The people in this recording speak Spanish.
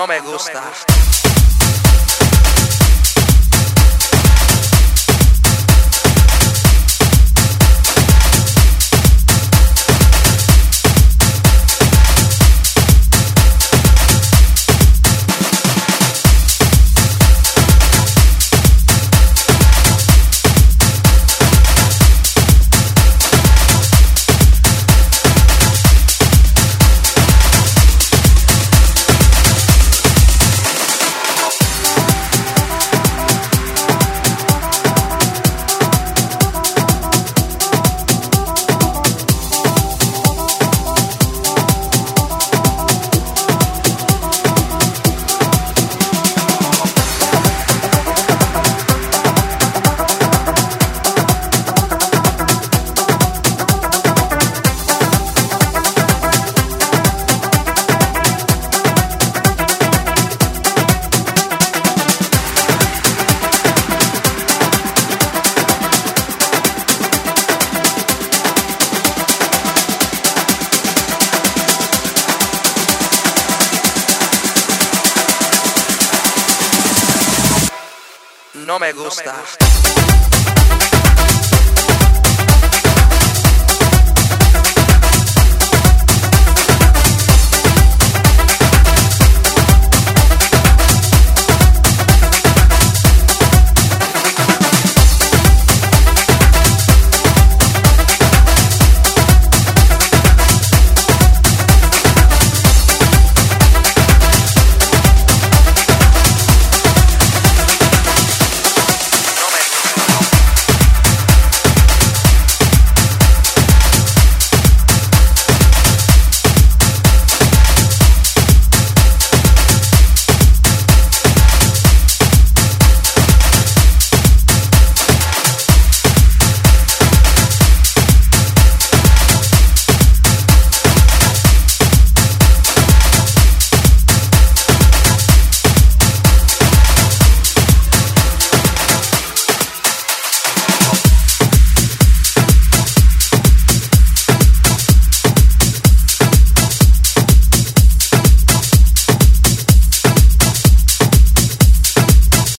não me é gusta. no me gusta. No.